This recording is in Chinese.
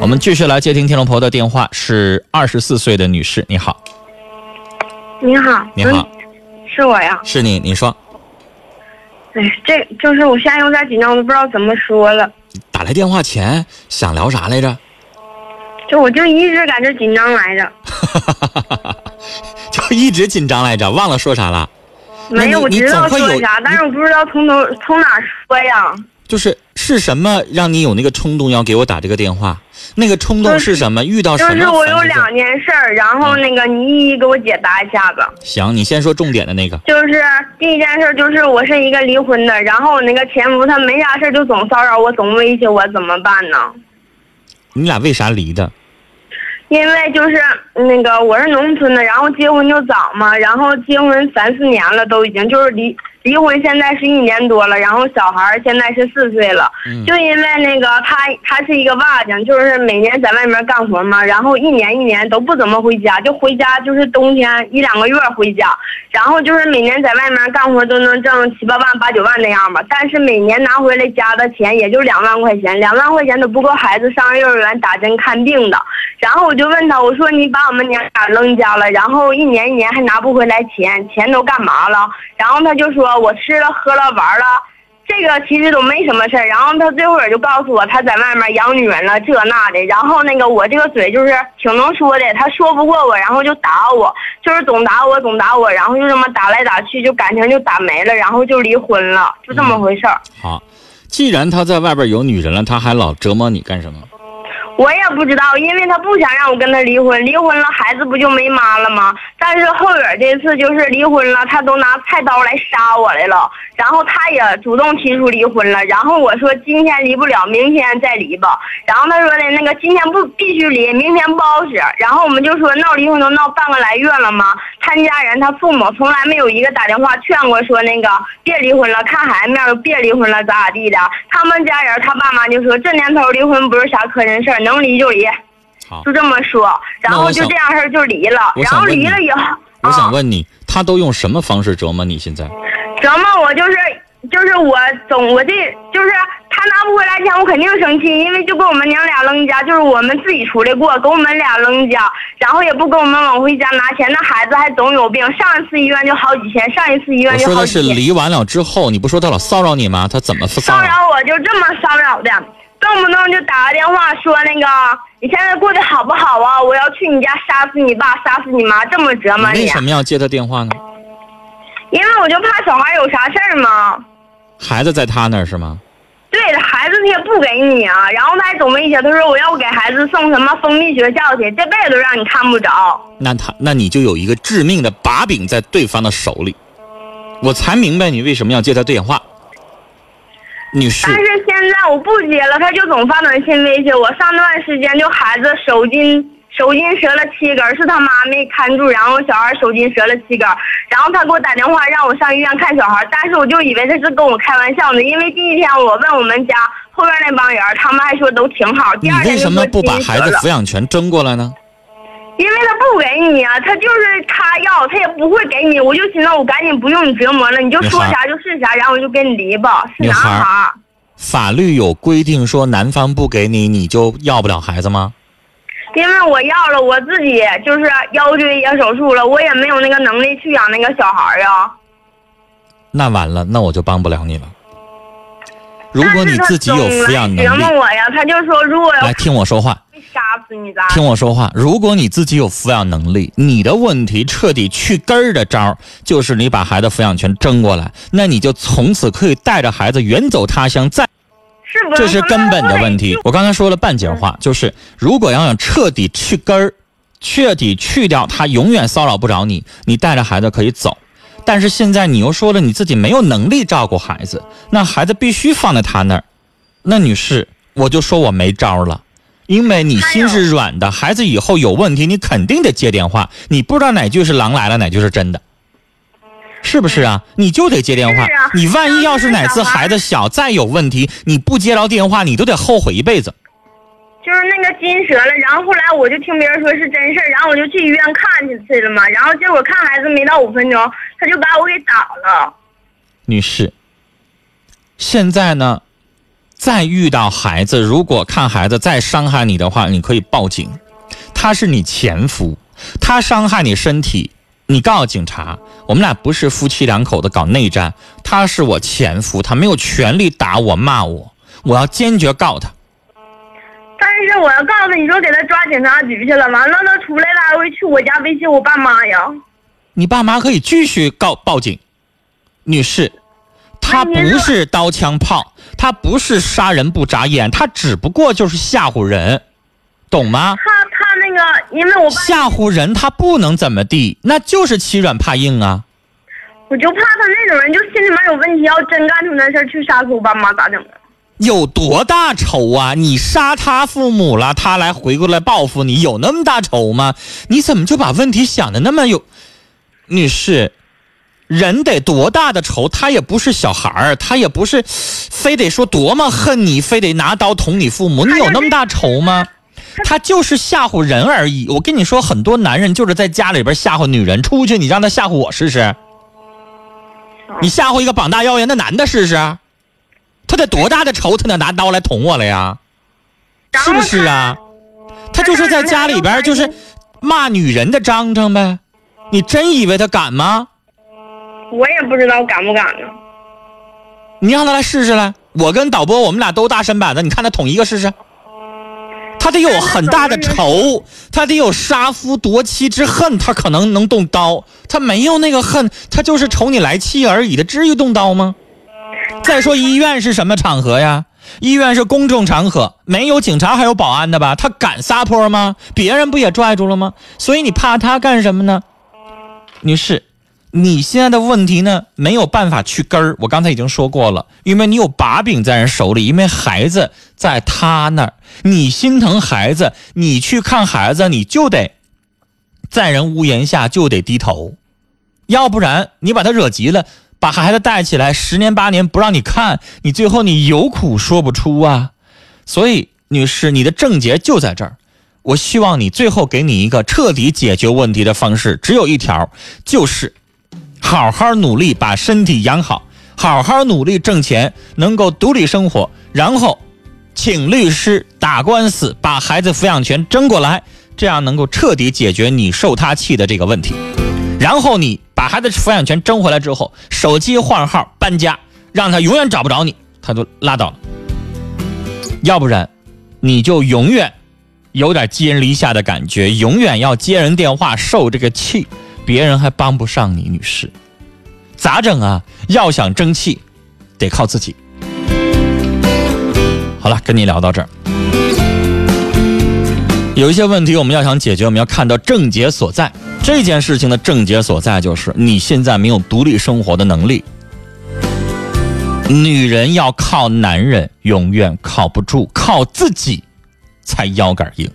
我们继续来接听天龙婆的电话，是二十四岁的女士，你好，你好，你好，嗯是我呀。是你，你说哎，这就是我现在有点紧张，我都不知道怎么说了。打来电话前想聊啥来着？就我就一直感觉紧张来着，就一直紧张来着，忘了说啥了？没有，我知道说啥，但是我不知道从头从哪说呀。就是是什么让你有那个冲动要给我打这个电话？那个冲动是什么？遇到什么？就是我有两件事儿，然后那个你一一给我解答一下子。行，你先说重点的那个。就是第一件事儿就是我是一个离婚的，然后我那个前夫他没啥事儿就总骚扰我，总威胁我，怎么办呢？你俩为啥离的？因为就是那个我是农村的，然后结婚就早嘛，然后结婚三四年了都已经，就是离离婚现在是一年多了，然后小孩现在是四岁了，嗯就因为那个他他是一个瓦匠，就是每年在外面干活嘛，然后一年一年都不怎么回家，就回家就是冬天一两个月回家，然后就是每年在外面干活都能挣七八万八九万那样吧，但是每年拿回来家的钱也就两万块钱，两万块钱都不够孩子上幼儿园打针看病的。然后我就问他，我说你把我们娘俩扔家了，然后一年一年还拿不回来钱，钱都干嘛了？然后他就说我吃了喝了玩了。这个其实都没什么事儿，然后他最后也就告诉我他在外面养女人了这那的，然后那个我这个嘴就是挺能说的，他说不过我，然后就打我，就是总打我总打我，然后就这么打来打去，就感情就打没了，然后就离婚了，就这么回事儿。好，既然他在外边有女人了，他还老折磨你干什么？我也不知道，因为他不想让我跟他离婚，离婚了孩子不就没妈了吗？但是后边这次就是离婚了，他都拿菜刀来杀我来了，然后他也主动提出离婚了，然后我说今天离不了，明天再离吧。然后他说的那个今天不必须离，明天不好使。然后我们就说闹离婚都闹半个来月了吗？他家人他父母从来没有一个打电话劝过说那个别离婚了，看孩子面儿别离婚了咋咋地的。他们家人他爸妈就说这年头离婚不是啥可人事儿，能离就离。就这么说，然后就这样事儿就离了，然后离了以后，我想啊问你，他都用什么方式折磨你？现在折磨我就是就是我总我这就是他拿不回来钱，我肯定生气，因为就给我们娘俩扔家，就是我们自己出来过，给我们俩扔家，然后也不给我们往回家拿钱，那孩子还总有病，上一次医院就好几千，上一次医院我说的是就好几千。离完了之后，你不说他老骚扰你吗？他怎么骚骚扰我就这么骚扰的，动不动就打个电话说那个你现在过得好不好啊？我要去你家杀死你爸，杀死你妈，这么折磨你为。什么要接他电话呢？因为我就怕小孩有啥事儿嘛。孩子在他那儿是吗？对的，孩子他也不给你啊，然后他还总威胁，他说我要给孩子送什么封闭学校去，这辈子都让你看不着。那他那你就有一个致命的把柄在对方的手里，我才明白你为什么要接他电话。女士但，是现在我不接了，他就总发短信威胁我。上段时间就孩子手筋手筋折了七根，是他妈没看住，然后小孩手筋折了七根，然后他给我打电话让我上医院看小孩，但是我就以为他是跟我开玩笑呢，因为第一天我问我们家后边那帮人，他们还说都挺好，第你为什么不把孩子抚养权争过来呢？因为他不给你啊，他就是他要，他也不会给你。我就寻思我赶紧不用你折磨了，你就说啥就是啥，然后我就跟你离吧。是男孩，法律有规定说男方不给你，你就要不了孩子吗？因为我要了，我自己就是腰椎也手术了，我也没有那个能力去养那个小孩儿啊。那完了，那我就帮不了你了。如果你自己有抚养能力，我呀，他就说如果要来听我说话，杀死你咋？听我说话。如果你自己有抚养能力，你的问题彻底去根儿的招儿就是你把孩子抚养权争过来，那你就从此可以带着孩子远走他乡，再这是根本的问题。我刚才说了半截话，就是如果要想彻底去根儿，彻底去掉他永远骚扰不着你，你带着孩子可以走。但是现在你又说了你自己没有能力照顾孩子，那孩子必须放在他那儿。那女士，我就说我没招了，因为你心是软的，孩子以后有问题，你肯定得接电话。你不知道哪句是狼来了，哪句是真的，是不是啊？你就得接电话啊。你万一要是哪次孩子小再有问题，你不接着电话，你都得后悔一辈子。就是那个金折了，然后后来我就听别人说是真事儿，然后我就去医院看去去了嘛，然后结果看孩子没到五分钟，他就把我给打了。女士，现在呢，再遇到孩子，如果看孩子再伤害你的话，你可以报警。他是你前夫，他伤害你身体，你告诉警察。我们俩不是夫妻两口子搞内战，他是我前夫，他没有权利打我骂我，我要坚决告他。但是我要告诉他，你说给他抓警察局去了，完了他出来了还会去我家威胁我爸妈呀。你爸妈可以继续告报警，女士。他不是刀枪炮，他不是杀人不眨眼，他只不过就是吓唬人，懂吗？那个，因为我吓唬人，他不能怎么地，那就是欺软怕硬啊。我就怕他那种人，就心里面有问题，要真干出那事儿去杀死我爸妈咋整啊？有多大仇啊？你杀他父母了，他来回过来报复你，有那么大仇吗？你怎么就把问题想的那么有？女士。人得多大的仇？他也不是小孩儿，他也不是，非得说多么恨你，非得拿刀捅你父母。你有那么大仇吗？他就是吓唬人而已。我跟你说，很多男人就是在家里边吓唬女人，出去你让他吓唬我试试。你吓唬一个膀大腰圆的男的试试，他得多大的仇，他能拿刀来捅我了呀？是不是啊？他就是在家里边就是骂女人的张张呗。你真以为他敢吗？我也不知道敢不敢呢。你让他来试试来，我跟导播我们俩都大身板子，你看他捅一个试试。他得有很大的仇，他得有杀夫夺妻之恨，他可能能动刀。他没有那个恨，他就是瞅你来气而已，他至于动刀吗？再说医院是什么场合呀？医院是公众场合，没有警察还有保安的吧？他敢撒泼吗？别人不也拽住了吗？所以你怕他干什么呢？女士。你现在的问题呢，没有办法去根儿。我刚才已经说过了，因为你有把柄在人手里，因为孩子在他那儿，你心疼孩子，你去看孩子，你就得在人屋檐下就得低头，要不然你把他惹急了，把孩子带起来，十年八年不让你看，你最后你有苦说不出啊。所以，女士，你的症结就在这儿。我希望你最后给你一个彻底解决问题的方式，只有一条，就是。好好努力把身体养好，好好努力挣钱，能够独立生活，然后，请律师打官司把孩子抚养权争过来，这样能够彻底解决你受他气的这个问题。然后你把孩子抚养权争回来之后，手机换号搬家，让他永远找不着你，他就拉倒了。要不然，你就永远有点寄人篱下的感觉，永远要接人电话受这个气。别人还帮不上你，女士，咋整啊？要想争气，得靠自己。好了，跟你聊到这儿，有一些问题我们要想解决，我们要看到症结所在。这件事情的症结所在就是你现在没有独立生活的能力。女人要靠男人，永远靠不住，靠自己才腰杆硬。